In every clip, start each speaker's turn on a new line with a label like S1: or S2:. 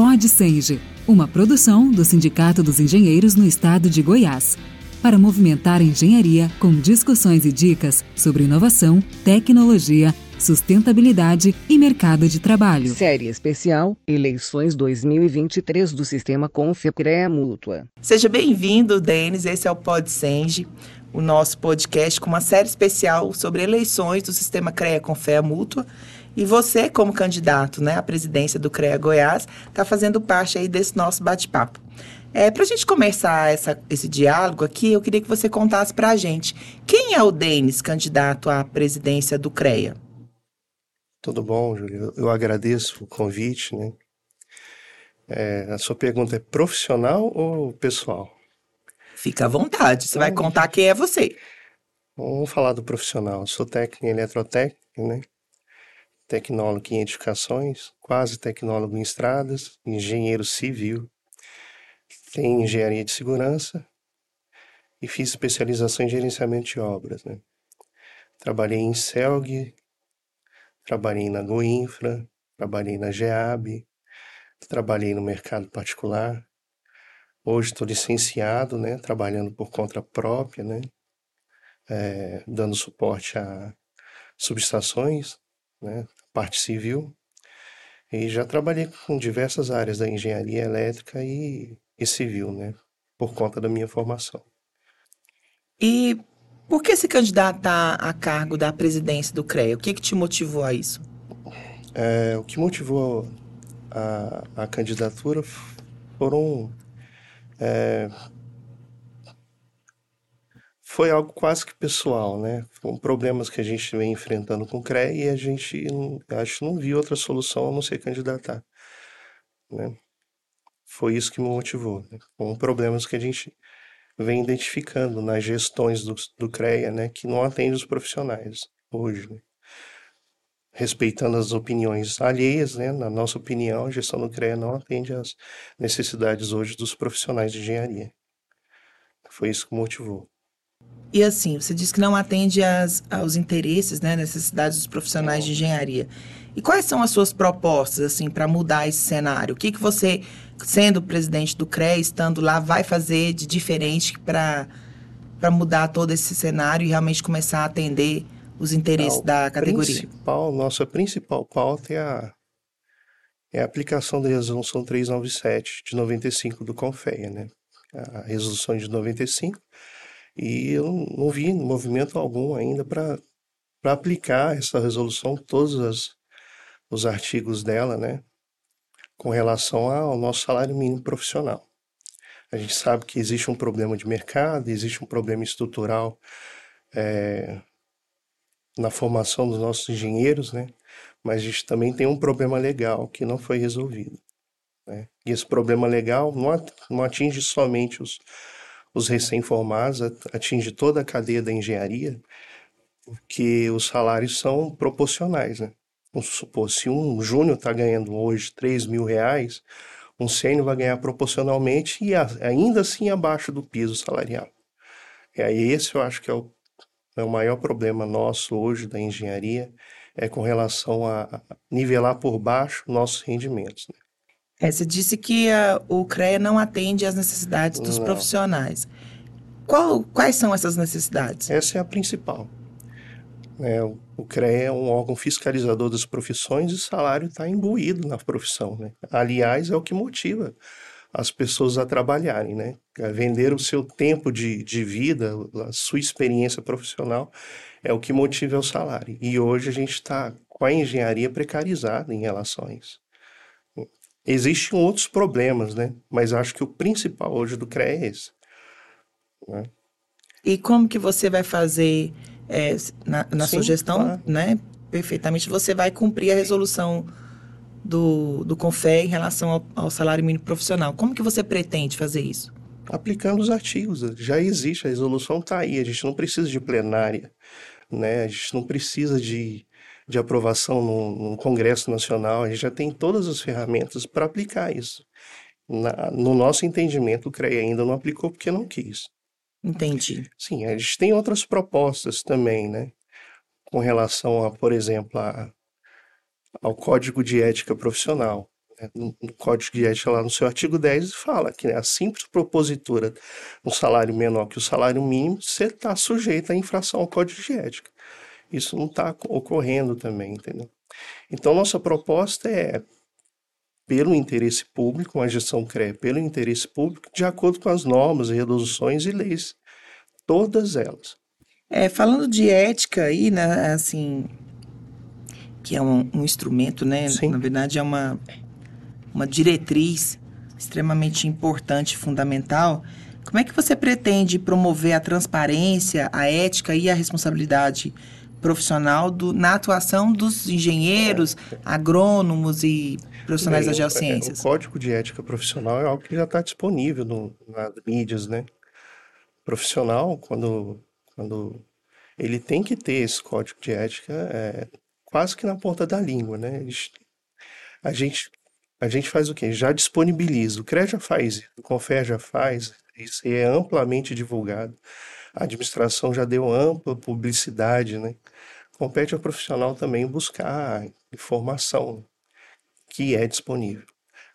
S1: Pod Senge, uma produção do Sindicato dos Engenheiros no Estado de Goiás, para movimentar a engenharia com discussões e dicas sobre inovação, tecnologia, sustentabilidade e mercado de trabalho.
S2: Série especial Eleições 2023 do Sistema Confecrea Mútua.
S3: Seja bem-vindo, Denis. Esse é o Pod Senge, o nosso podcast com uma série especial sobre eleições do Sistema CREA Confea Mútua. E você, como candidato né, à presidência do CREA Goiás, está fazendo parte aí desse nosso bate-papo. É, para a gente começar essa, esse diálogo aqui, eu queria que você contasse para a gente quem é o Denis, candidato à presidência do CREA.
S4: Tudo bom, Júlio? Eu agradeço o convite, né? É, a sua pergunta é profissional ou pessoal?
S3: Fica à vontade, você vai contar quem é você.
S4: Vamos falar do profissional. Eu sou técnico em eletrotécnica, né? Tecnólogo em edificações, quase tecnólogo em estradas, engenheiro civil, tenho engenharia de segurança e fiz especialização em gerenciamento de obras, né? Trabalhei em CELG, trabalhei na Goinfra, trabalhei na GEAB, trabalhei no mercado particular. Hoje estou licenciado, né? Trabalhando por conta própria, né? É, dando suporte a subestações, né? Parte civil. E já trabalhei com diversas áreas da engenharia elétrica e, e civil, né? Por conta da minha formação.
S3: E por que se candidatar a cargo da presidência do CREA? O que, que te motivou a isso?
S4: É, o que motivou a, a candidatura foram. É, foi algo quase que pessoal, né? Foram problemas que a gente vem enfrentando com o CREA e a gente acho não viu outra solução a não ser candidatar, né? Foi isso que me motivou, né? Com problemas que a gente vem identificando nas gestões do, do CREA, né, que não atende os profissionais hoje. Né? Respeitando as opiniões alheias, né, na nossa opinião, a gestão do CREA não atende às necessidades hoje dos profissionais de engenharia. Foi isso que motivou.
S3: E assim, você disse que não atende às, aos interesses, né, necessidades dos profissionais de engenharia. E quais são as suas propostas, assim, para mudar esse cenário? O que, que você, sendo presidente do CREA, estando lá, vai fazer de diferente para mudar todo esse cenário e realmente começar a atender os interesses da categoria?
S4: Principal, nossa principal pauta é a, é a aplicação da resolução 397 de 95 do CONFEA, né? A resolução de 95. E eu não vi movimento algum ainda para aplicar essa resolução, todas as os artigos dela, né, com relação ao nosso salário mínimo profissional. A gente sabe que existe um problema de mercado, existe um problema estrutural é, na formação dos nossos engenheiros, né? Mas a gente também tem um problema legal que não foi resolvido. Né? E esse problema legal não atinge somente os, os recém-formados, atinge toda a cadeia da engenharia, porque os salários são proporcionais, né? Vamos supor, se um júnior está ganhando hoje 3 mil reais, um sênior vai ganhar proporcionalmente e ainda assim abaixo do piso salarial. E aí esse eu acho que é o, é o maior problema nosso hoje da engenharia, é com relação a nivelar por baixo nossos rendimentos. Né?
S3: É, você disse que a, o CREA não atende às necessidades dos não. profissionais. Qual, quais são essas necessidades?
S4: Essa é a principal. É, o CREA é um órgão fiscalizador das profissões e o salário está imbuído na profissão. Né? Aliás, é o que motiva as pessoas a trabalharem, né? A vender o seu tempo de, de vida, a sua experiência profissional, é o que motiva o salário. E hoje a gente está com a engenharia precarizada em relação a isso. Existem outros problemas, né? Mas acho que o principal hoje do CREA é esse. Né?
S3: E como que você vai fazer é, na, na Sim, sugestão, claro. né? Perfeitamente, você vai cumprir a resolução do, do CONFE em relação ao, ao, salário mínimo profissional. Como que você pretende fazer isso?
S4: Aplicando os artigos. Já existe, a resolução está aí. A gente não precisa de plenária, né? A gente não precisa de, de aprovação no, Congresso Nacional. A gente já tem todas as ferramentas para aplicar isso. Na, no nosso entendimento, o CREA ainda não aplicou porque não quis.
S3: Entendi.
S4: Sim, a gente tem outras propostas também, né? Com relação a, por exemplo, a, ao Código de Ética Profissional. né, no, no, Código de Ética, lá no seu artigo 10, fala que né, a simples propositura um salário menor que o salário mínimo, você está sujeito à infração ao Código de Ética. Isso não está ocorrendo também, entendeu? Então, nossa proposta é pelo interesse público, uma gestão CRE pelo interesse público, de acordo com as normas, resoluções e leis, todas elas.
S3: É, falando de ética aí, né, assim, que é um, um instrumento, né, Sim. na verdade é uma, uma diretriz extremamente importante e fundamental, como é que você pretende promover a transparência, a ética e a responsabilidade profissional do, na atuação dos engenheiros, agrônomos e profissionais Bem, das geociências?
S4: O, o Código de Ética Profissional é algo que já está disponível no, nas mídias, né? Profissional, quando, quando ele tem que ter esse código de ética é, quase que na ponta da língua, né? A gente, a gente faz o quê? Já disponibiliza. O CRE já faz, o CONFER já faz, isso é amplamente divulgado. A administração já deu ampla publicidade, né? Compete ao profissional também buscar informação que é disponível.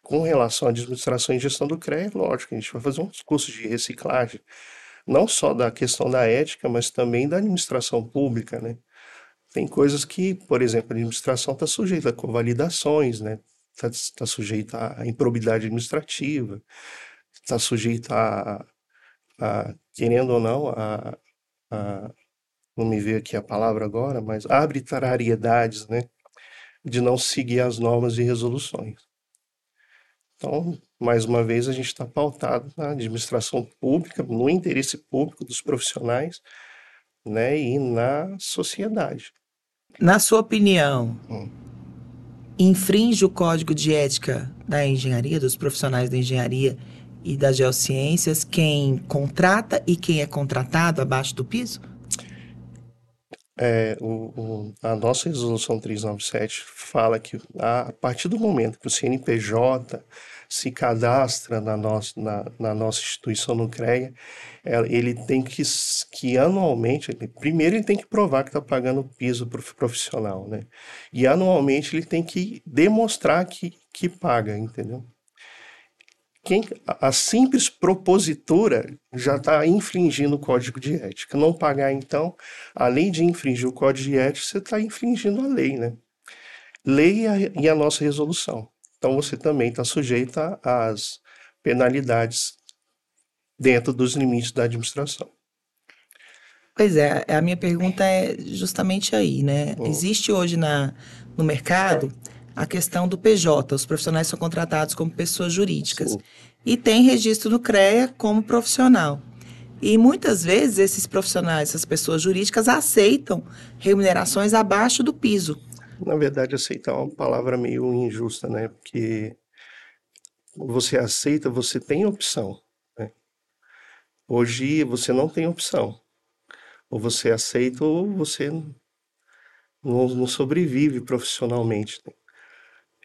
S4: Com relação à administração e gestão do CREA, lógico, a gente vai fazer uns cursos de reciclagem, não só da questão da ética, mas também da administração pública, né? Tem coisas que, por exemplo, a administração está sujeita a convalidações, né? Está tá sujeita à improbidade administrativa, está sujeita a, a, querendo ou não, a, a, não me veio aqui a palavra agora, mas arbitrariedades, né? de não seguir as normas e resoluções. Então, mais uma vez, a gente está pautado na administração pública, no interesse público dos profissionais né, e na sociedade.
S3: Na sua opinião, hum. infringe o código de ética da engenharia, dos profissionais da engenharia e das geociências, quem contrata e quem é contratado abaixo do piso?
S4: É, o, o, a nossa resolução 397 fala que a, a, partir do momento que o CNPJ se cadastra na nossa, na, na nossa instituição no CREA, é, ele tem que, que anualmente, ele, primeiro ele tem que provar que está pagando o piso profissional, né? E anualmente ele tem que demonstrar que, que paga, entendeu? Quem, a simples propositura já está infringindo o código de ética. Não pagar, então, além de infringir o código de ética, você está infringindo a lei, né? Lei e a, e a nossa resolução. Então, você também está sujeito às penalidades dentro dos limites da administração.
S3: Pois é, a minha pergunta é justamente aí, né? Existe hoje na, no mercado a questão do PJ, os profissionais são contratados como pessoas jurídicas. Sim. E tem registro no CREA como profissional. E muitas vezes esses profissionais, essas pessoas jurídicas, aceitam remunerações abaixo do piso.
S4: Na verdade, aceitar é uma palavra meio injusta, né? Porque você aceita, você tem opção. Né? Hoje você não tem opção. Ou você aceita ou você não, não sobrevive profissionalmente. Né?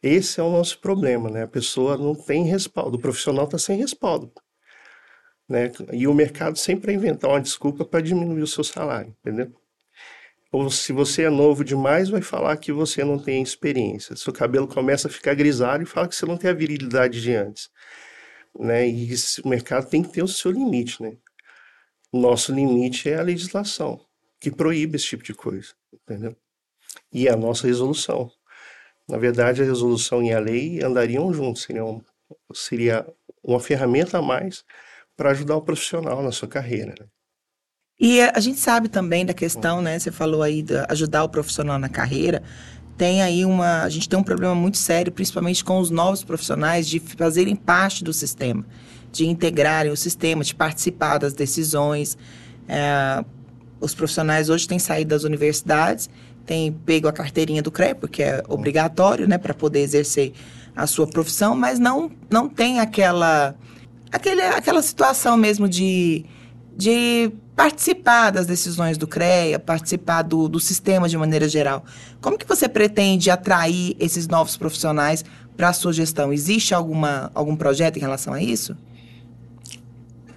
S4: Esse é o nosso problema, né? A pessoa não tem respaldo, o profissional está sem respaldo. Né? E o mercado sempre vai inventar uma desculpa para diminuir o seu salário, entendeu? Ou se você é novo demais, vai falar que você não tem experiência. Seu cabelo começa a ficar grisalho e fala que você não tem a virilidade de antes. Né? E o mercado tem que ter o seu limite, né? Nosso limite é a legislação, que proíbe esse tipo de coisa, entendeu? E a nossa resolução. Na verdade, a resolução e a lei andariam juntos, seriam, seria uma ferramenta a mais para ajudar o profissional na sua carreira. Né?
S3: E a gente sabe também da questão, né? Você falou aí de ajudar o profissional na carreira. Tem aí uma. A gente tem um problema muito sério, principalmente com os novos profissionais, de fazerem parte do sistema, de integrarem o sistema, de participar das decisões. É, os profissionais hoje têm saído das universidades tem pego a carteirinha do CREA, porque é obrigatório, né, para poder exercer a sua profissão, mas não, não tem aquela, aquele, aquela situação mesmo de, de participar das decisões do CREA, participar do, do sistema de maneira geral. Como que você pretende atrair esses novos profissionais para a sua gestão? Existe alguma, algum projeto em relação a isso?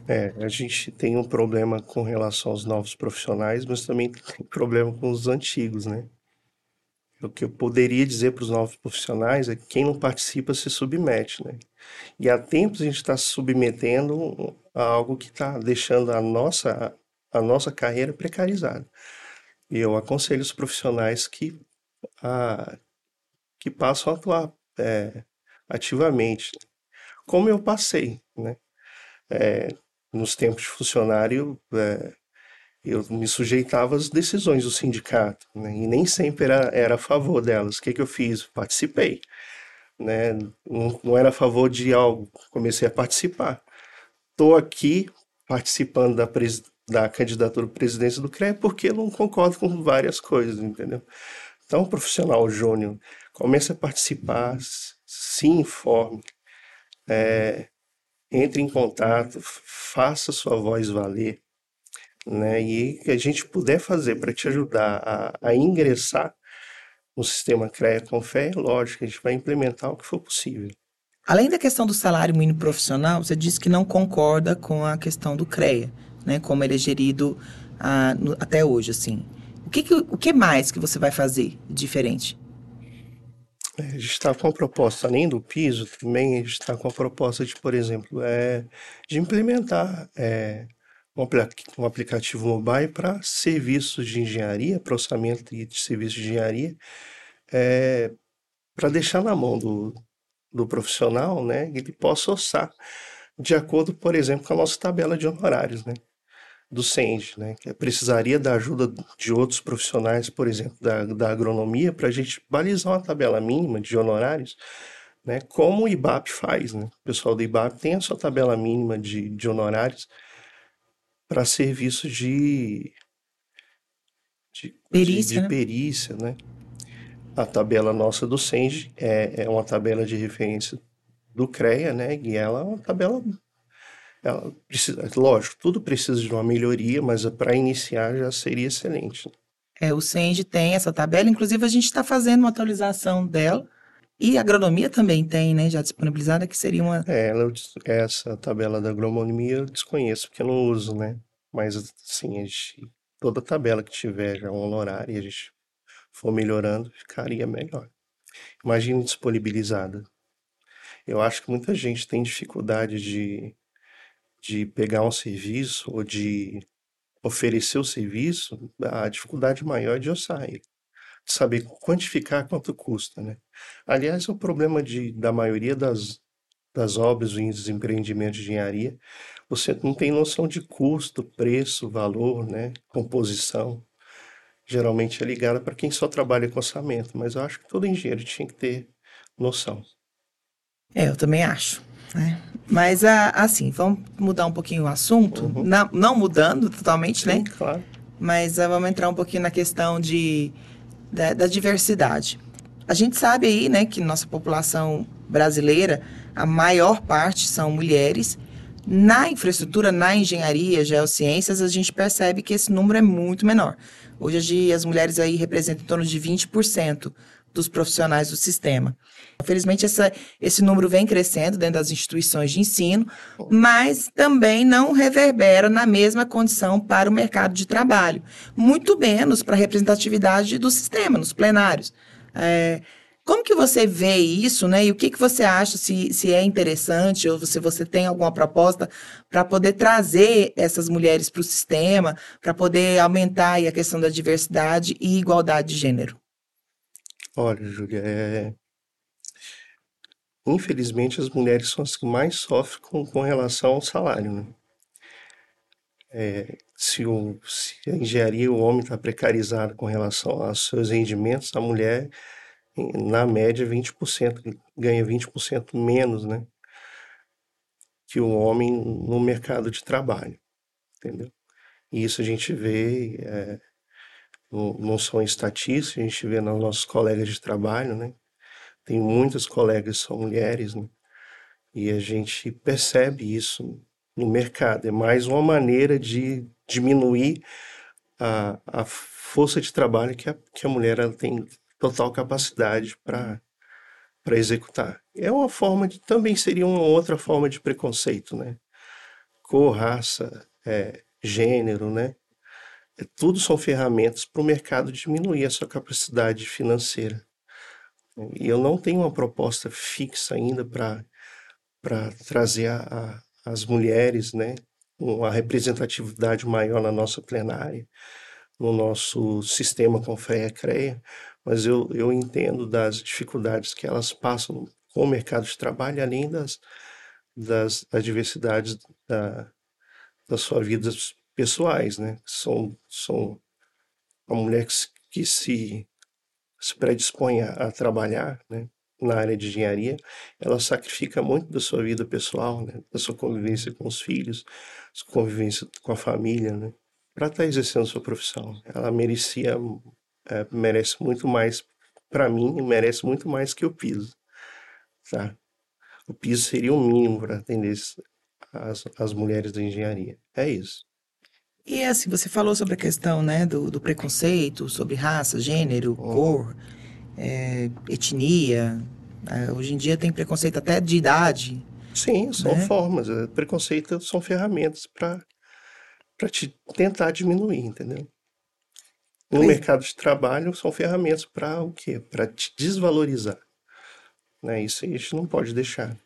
S4: É, a gente tem um problema com relação aos novos profissionais, mas também tem problema com os antigos, né? o que eu poderia dizer para os novos profissionais é que quem não participa se submete, né? E há tempos a gente está se submetendo a algo que está deixando a nossa, a nossa carreira precarizada. E eu aconselho os profissionais que, a, que passam a atuar é, ativamente, né? como eu passei, né? É, nos tempos de funcionário, é, eu me sujeitava às decisões do sindicato, né? e nem sempre era, era a favor delas. O que, que eu fiz? Participei. Né? Não, não era a favor de algo, comecei a participar. Estou aqui participando da, pres, da candidatura à presidência do CREA porque não concordo com várias coisas, entendeu? Então, profissional júnior comece a participar, se informe, é, entre em contato, faça sua voz valer, né? E que a gente puder fazer para te ajudar a, a, ingressar no sistema CREA com fé, é lógico, a gente vai implementar o que for possível.
S3: Além da questão do salário mínimo profissional, você disse que não concorda com a questão do CREA, né? Como ele é gerido ah, no, até hoje, assim. O que, que, o que mais que você vai fazer diferente?
S4: É, a gente está com a proposta, além do piso, também a gente está com a proposta de, por exemplo, é, de implementar é, um, aplicativo mobile para serviços de engenharia, processamento de serviços de engenharia, é, para deixar na mão do, do profissional, né, ele possa orçar de acordo, por exemplo, com a nossa tabela de honorários, né, do CEND, né, que precisaria da ajuda de outros profissionais, por exemplo, da, da agronomia, para a gente balizar uma tabela mínima de honorários, né, como o IBAP faz, né, o pessoal do IBAP tem a sua tabela mínima de, de honorários, para serviço de, de
S3: perícia,
S4: de,
S3: né?
S4: perícia, né? A tabela nossa do SENG é, é uma tabela de referência do CREA, né? E ela é uma tabela ela precisa, lógico, tudo precisa de uma melhoria, mas para iniciar já seria excelente.
S3: É, o CEND tem essa tabela, inclusive a gente está fazendo uma atualização dela, e a agronomia também tem, né, já disponibilizada, que seria uma...
S4: É, ela, essa tabela da agronomia eu desconheço, porque eu não uso, né? Mas, assim, a gente, toda tabela que tiver já um honorário e a gente for melhorando, ficaria melhor. Imagina disponibilizada. Eu acho que muita gente tem dificuldade de, de pegar um serviço ou de oferecer o serviço, a dificuldade maior é de orçar ele saber quantificar quanto custa, né? Aliás, é o problema de, da maioria das, das obras e dos empreendimentos de engenharia, você não tem noção de custo, preço, valor, né? Composição. Geralmente é ligada para quem só trabalha com orçamento, mas eu acho que todo engenheiro tinha que ter noção.
S3: É, eu também acho. Né? Mas, assim, vamos mudar um pouquinho o assunto, uhum. não, não mudando totalmente, né? Sim,
S4: né? Claro.
S3: Mas uh, vamos entrar um pouquinho na questão de da, da diversidade. A gente sabe aí, né, que nossa população brasileira, a maior parte são mulheres. Na infraestrutura, na engenharia, geociências, a gente percebe que esse número é muito menor. Hoje as mulheres aí representam em torno de 20% dos profissionais do sistema. Infelizmente, essa, esse número vem crescendo dentro das instituições de ensino, mas também não reverbera na mesma condição para o mercado de trabalho, muito menos para a representatividade do sistema, nos plenários. É, como que você vê isso, né? E o que, que você acha se, se é interessante ou se você tem alguma proposta para poder trazer essas mulheres para o sistema, para poder aumentar a questão da diversidade e igualdade de gênero?
S4: Olha, Júlia, é... infelizmente as mulheres são as que mais sofrem com, com relação ao salário, né? É, se, o, se a engenharia, o homem está precarizado com relação aos seus rendimentos, a mulher, na média, 20%, ganha 20% menos, né? Que o homem no mercado de trabalho, entendeu? E isso a gente vê é, não, são estatísticas, a gente vê nos nossos colegas de trabalho, né? Tem muitas colegas que são mulheres, né? E a gente percebe isso no mercado. É mais uma maneira de diminuir a, a força de trabalho que a, que a mulher ela tem total capacidade para para executar. É uma forma de também seria uma outra forma de preconceito, né? Cor, raça, é, gênero, né? É, tudo são ferramentas para o mercado diminuir a sua capacidade financeira. E eu não tenho uma proposta fixa ainda para trazer a, a, as mulheres, né, uma representatividade maior na nossa plenária, no nosso sistema com FEA-CREA, mas eu, eu entendo das dificuldades que elas passam com o mercado de trabalho, além das, das adversidades da, das suas vidas pessoais, né? São, são uma mulher que, que se, se predispõe a, a, trabalhar, né? Na área de engenharia, ela sacrifica muito da sua vida pessoal, né? Da sua convivência com os filhos, sua convivência com a família, né? Para estar tá exercendo sua profissão. Ela merecia, é, merece muito mais, para mim, merece muito mais que o piso, tá? O piso seria o mínimo para atender as, as mulheres da engenharia. É isso.
S3: E assim, você falou sobre a questão né, do, do preconceito, sobre raça, gênero, uhum. cor, é, etnia. É, hoje em dia tem preconceito até de idade.
S4: Sim, são né? formas. É, preconceito são ferramentas para te tentar diminuir, entendeu? No pois. mercado de trabalho são ferramentas para o quê? Para te desvalorizar. Né? Isso a gente não pode deixar.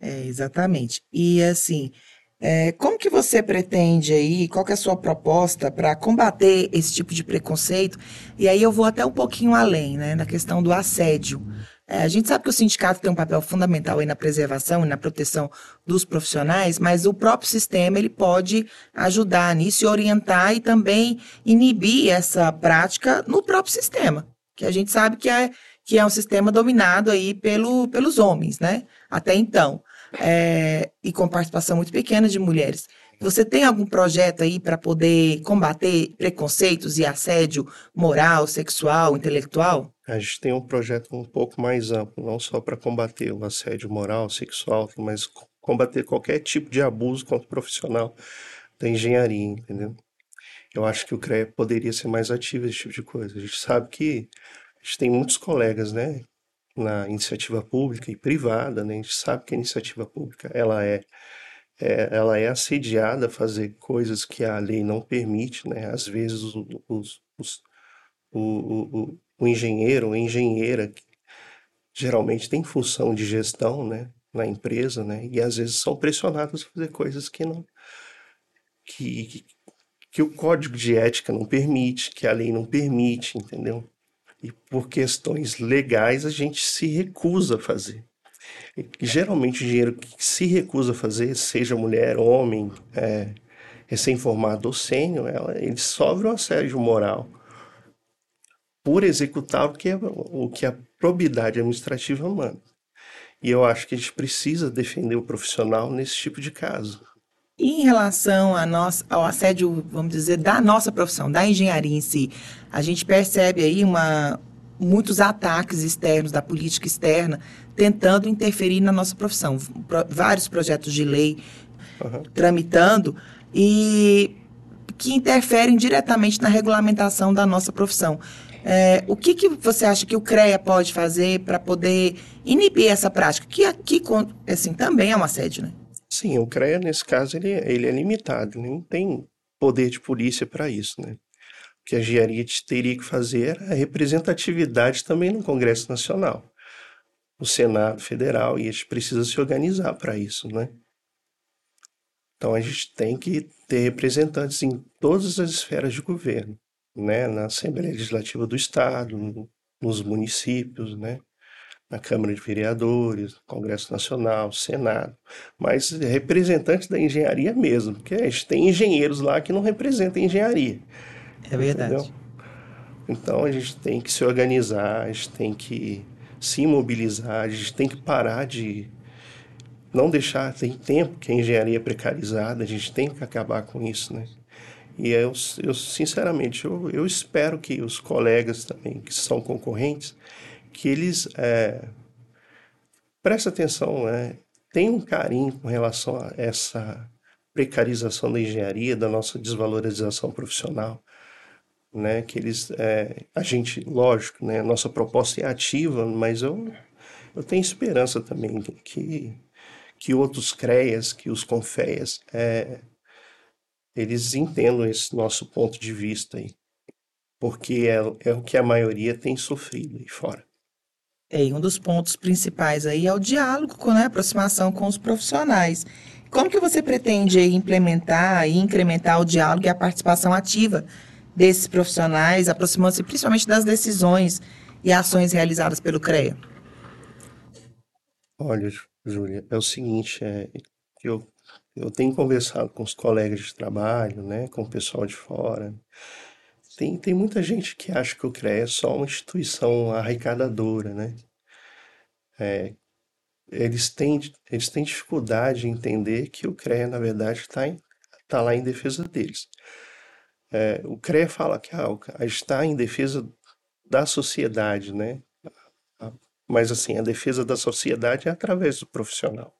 S3: É, exatamente. E assim, é, como que você pretende aí, qual que é a sua proposta para combater esse tipo de preconceito? E aí eu vou até um pouquinho além, né, na questão do assédio. É, a gente sabe que o sindicato tem um papel fundamental aí na preservação e na proteção dos profissionais, mas o próprio sistema ele pode ajudar nisso e orientar e também inibir essa prática no próprio sistema, que a gente sabe que é, que é um sistema dominado aí pelo, pelos homens, né, até então é, e com participação muito pequena de mulheres. Você tem algum projeto aí para poder combater preconceitos e assédio moral, sexual, intelectual?
S4: A gente tem um projeto um pouco mais amplo, não só para combater o assédio moral, sexual, mas combater qualquer tipo de abuso contra o profissional da engenharia, entendeu? Eu acho que o CREA poderia ser mais ativo nesse tipo de coisa. A gente sabe que a gente tem muitos colegas, né, na iniciativa pública e privada, né? A gente sabe que a iniciativa pública ela é, é ela é assediada a fazer coisas que a lei não permite, né? Às vezes os, os, os, o, o, o engenheiro ou engenheira geralmente tem função de gestão, né? Na empresa, né? E às vezes são pressionados a fazer coisas que não que, que, que o código de ética não permite, que a lei não permite, entendeu? E por questões legais a gente se recusa a fazer. E, geralmente o dinheiro que se recusa a fazer, seja mulher, homem, é, recém-formado ou sênior, ele sofre um assédio moral por executar o que, é, o que a probidade administrativa manda. E eu acho que a gente precisa defender o profissional nesse tipo de caso.
S3: Em relação a ao assédio, vamos dizer, da nossa profissão, da engenharia em si, a gente percebe aí uma, muitos ataques externos, da política externa, tentando interferir na nossa profissão. Pro, vários projetos de lei uhum. tramitando e que interferem diretamente na regulamentação da nossa profissão. É, o que, que você acha que o CREA pode fazer para poder inibir essa prática? Que aqui, assim, também é um assédio, né?
S4: Sim, o CREA, nesse caso, ele, ele é limitado, não tem poder de polícia para isso, né? O que a engenharia teria que fazer é a representatividade também no Congresso Nacional, no Senado Federal, e a gente precisa se organizar para isso, né? Então a gente tem que ter representantes em todas as esferas de governo, né? Na Assembleia Legislativa do Estado, nos municípios, né? Na Câmara de Vereadores, Congresso Nacional, Senado, mas representantes da engenharia mesmo, porque a gente tem engenheiros lá que não representam a engenharia.
S3: É verdade. Entendeu?
S4: Então a gente tem que se organizar, a gente tem que se mobilizar, a gente tem que parar de não deixar, tem tempo que a engenharia é precarizada, a gente tem que acabar com isso, né? E eu, eu sinceramente, eu, eu espero que os colegas também, que são concorrentes, que eles é, prestem atenção, né? tenham um carinho com relação a essa precarização da engenharia, da nossa desvalorização profissional, né? Que eles, é, a gente, lógico, né? Nossa proposta é ativa, mas eu, eu tenho esperança também que que outros CREAs, que os CONFEAs, é, eles entendam esse nosso ponto de vista aí, porque é, é o que a maioria tem sofrido aí fora.
S3: É, um dos pontos principais aí é o diálogo, né, a aproximação com os profissionais. Como que você pretende implementar e incrementar o diálogo e a participação ativa desses profissionais, aproximando-se principalmente das decisões e ações realizadas pelo CREA?
S4: Olha, Júlia, é o seguinte, é, eu, eu tenho conversado com os colegas de trabalho, né, com o pessoal de fora, tem, tem muita gente que acha que o CREA é só uma instituição arrecadadora, né? É, eles, têm, eles têm dificuldade em entender que o CREA, na verdade, está tá lá em defesa deles. É, o CREA fala que ah, está em defesa da sociedade, né? Mas, assim, a defesa da sociedade é através do profissional.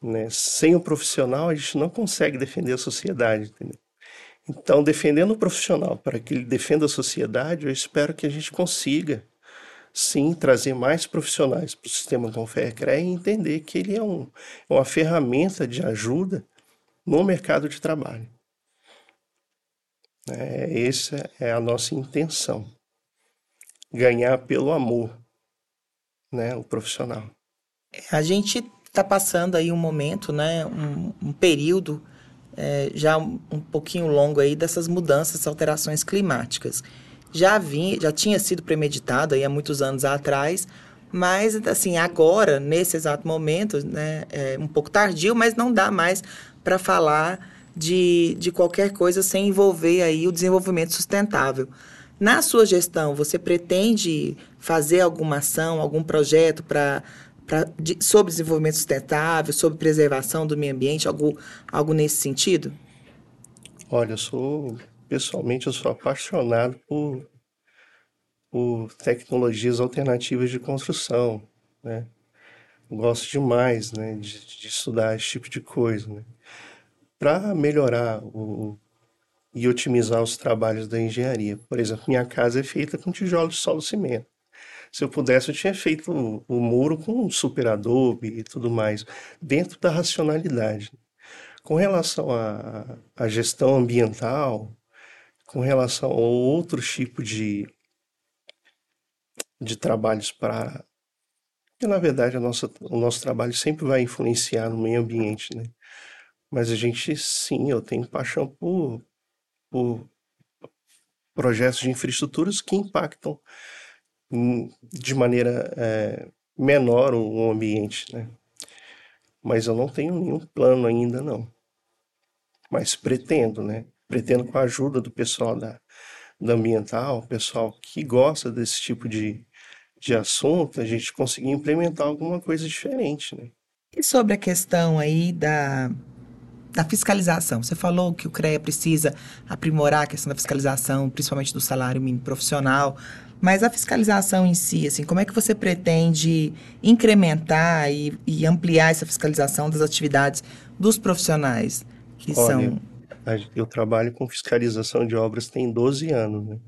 S4: Né? Sem o profissional, a gente não consegue defender a sociedade, entendeu? Então, defendendo o profissional para que ele defenda a sociedade, eu espero que a gente consiga, sim, trazer mais profissionais para o sistema Confere e entender que ele é um, é uma ferramenta de ajuda no mercado de trabalho. É, essa é a nossa intenção. Ganhar pelo amor, né, o profissional.
S3: A gente está passando aí um momento, né, um, um período é, já um, pouquinho longo aí dessas mudanças, alterações climáticas. Já, vinha, já tinha sido premeditado aí há muitos anos atrás, mas assim agora nesse exato momento, né, é um pouco tardio, mas não dá mais para falar de, de qualquer coisa sem envolver aí o desenvolvimento sustentável. Na sua gestão, você pretende fazer alguma ação, algum projeto para pra, de, sobre desenvolvimento sustentável, sobre preservação do meio ambiente, algo, algo nesse sentido?
S4: Olha, eu sou, pessoalmente, eu sou apaixonado por, por tecnologias alternativas de construção, né? Gosto demais, né, de, de estudar esse tipo de coisa, né? Para melhorar o, e otimizar os trabalhos da engenharia. Por exemplo, minha casa é feita com tijolos de solo cimento. Se eu pudesse, eu tinha feito o, o muro com super adobe e tudo mais, dentro da racionalidade. Com relação à gestão ambiental, com relação a outro tipo de, de trabalhos para. Porque, na verdade, a nossa, o nosso trabalho sempre vai influenciar no meio ambiente, né? Mas a gente, sim, eu tenho paixão por, por projetos de infraestruturas que impactam de maneira é, menor o ambiente, né? Mas eu não tenho nenhum plano ainda, não. Mas pretendo, né? Pretendo com a ajuda do pessoal da, da ambiental, pessoal que gosta desse tipo de, de assunto, a gente conseguir implementar alguma coisa diferente, né?
S3: E sobre a questão aí da, da fiscalização. Você falou que o CREA precisa aprimorar a questão da fiscalização, principalmente do salário mínimo profissional. Mas a fiscalização em si, assim, como é que você pretende incrementar e, e ampliar essa fiscalização das atividades dos profissionais que
S4: Olha, são... Eu trabalho com fiscalização de obras tem 12 anos, né?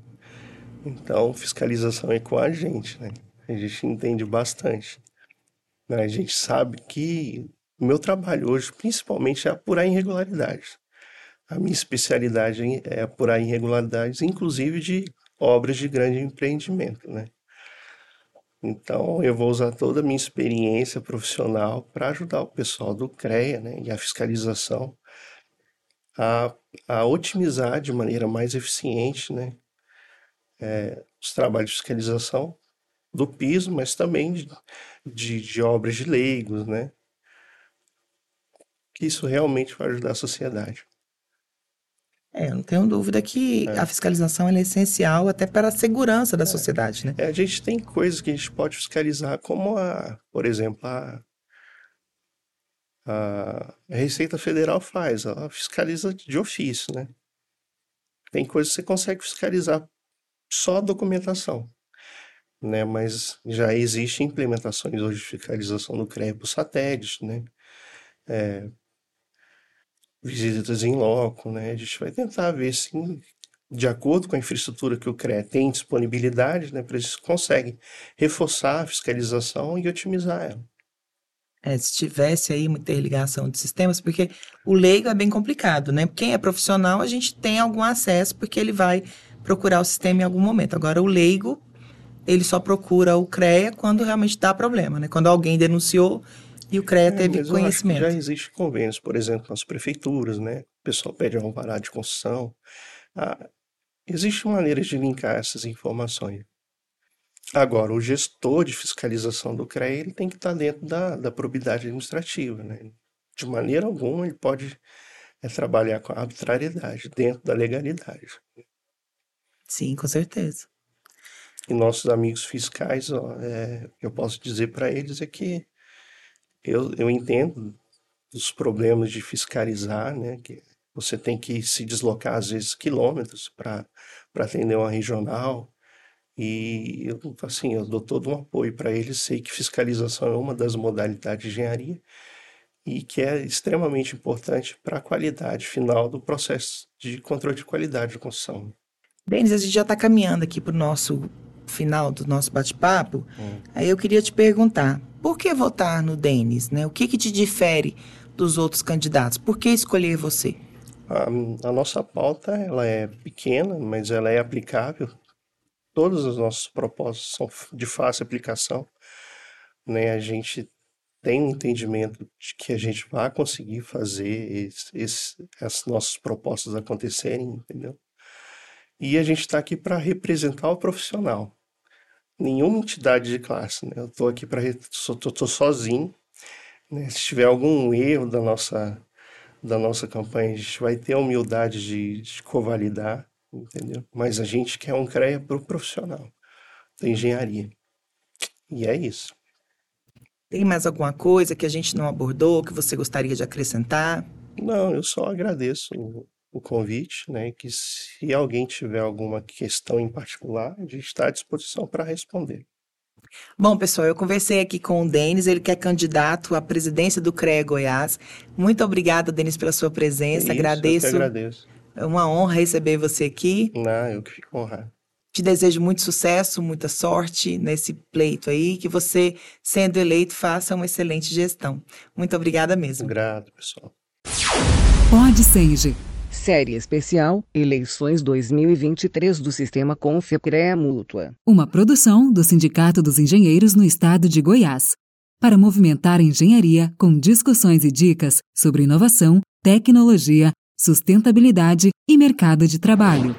S4: Então, fiscalização é com a gente, né? A gente entende bastante. Né? A gente sabe que o meu trabalho hoje, principalmente, é apurar irregularidades. A minha especialidade é apurar irregularidades, inclusive de obras de grande empreendimento, né? Então, eu vou usar toda a minha experiência profissional para ajudar o pessoal do CREA né, e a fiscalização a, a otimizar de maneira mais eficiente né, é, os trabalhos de fiscalização do piso, mas também de, de, de obras de leigos, né? Que isso realmente vai ajudar a sociedade.
S3: É, eu não tenho dúvida que é. a fiscalização é essencial até para a segurança da é. sociedade, né?
S4: É, a gente tem coisas que a gente pode fiscalizar, como a, por exemplo, a, a Receita Federal faz, ela fiscaliza de ofício, né? Tem coisas que você consegue fiscalizar só a documentação, né? Mas já existem implementações hoje de fiscalização do por satélite, né? É, visitas em loco, né? A gente vai tentar ver se, de acordo com a infraestrutura que o CREA tem disponibilidade, né, para eles conseguem reforçar a fiscalização e otimizar ela.
S3: É, se tivesse aí uma interligação de sistemas, porque o leigo é bem complicado, né? Quem é profissional, a gente tem algum acesso, porque ele vai procurar o sistema em algum momento. Agora, o leigo, ele só procura o CREA quando realmente dá problema, né? Quando alguém denunciou e o CREA é, teve conhecimento.
S4: já existe convênios, por exemplo, com as prefeituras, né? O pessoal pede um alvará de construção. Ah, existe maneiras de linkar essas informações. Agora, o gestor de fiscalização do CREA ele tem que estar dentro da, da probidade administrativa. Né? De maneira alguma, ele pode é, trabalhar com a arbitrariedade, dentro da legalidade.
S3: Sim, com certeza.
S4: E nossos amigos fiscais, ó, é, eu posso dizer para eles é que eu, eu entendo os problemas de fiscalizar, né? Que você tem que se deslocar, às vezes, quilômetros para atender uma regional, e eu, assim, eu dou todo um apoio para eles, sei que fiscalização é uma das modalidades de engenharia e que é extremamente importante para a qualidade final do processo de controle de qualidade de construção.
S3: Denis, a gente já está caminhando aqui para o nosso final do nosso bate-papo. Hum. Aí eu queria te perguntar, por que votar no Denis? Né? O que, que te difere dos outros candidatos? Por que escolher você?
S4: A, a nossa pauta ela é pequena, mas ela é aplicável todas as nossas propostas são de fácil aplicação, né? A gente tem um entendimento de que a gente vai conseguir fazer as nossas propostas acontecerem, entendeu? E a gente está aqui para representar o profissional. Nenhuma entidade de classe, né? Eu estou aqui para estou sozinho. Né? Se tiver algum erro da nossa da nossa campanha, a gente vai ter a humildade de, de covalidar entendeu? Mas a gente quer um CREA para o profissional da engenharia. E é isso.
S3: Tem mais alguma coisa que a gente não abordou, que você gostaria de acrescentar?
S4: Não, eu só agradeço o, convite, né? Que se alguém tiver alguma questão em particular, a gente está à disposição para responder.
S3: Bom, pessoal, eu conversei aqui com o Denis, ele que é candidato à presidência do CREA Goiás. Muito obrigada, Denis, pela sua presença.
S4: É isso,
S3: agradeço.
S4: Eu que agradeço.
S3: É uma honra receber você aqui.
S4: Não, eu que fico honrado.
S3: Te desejo muito sucesso, muita sorte nesse pleito aí, que você, sendo eleito, faça uma excelente gestão. Muito obrigada mesmo.
S4: Grato, pessoal.
S1: Pode Senge.
S2: Série especial Eleições 2023 do Sistema Confecrea Mútua.
S1: Uma produção do Sindicato dos Engenheiros no Estado de Goiás. Para movimentar a engenharia com discussões e dicas sobre inovação, tecnologia, sustentabilidade e mercado de trabalho.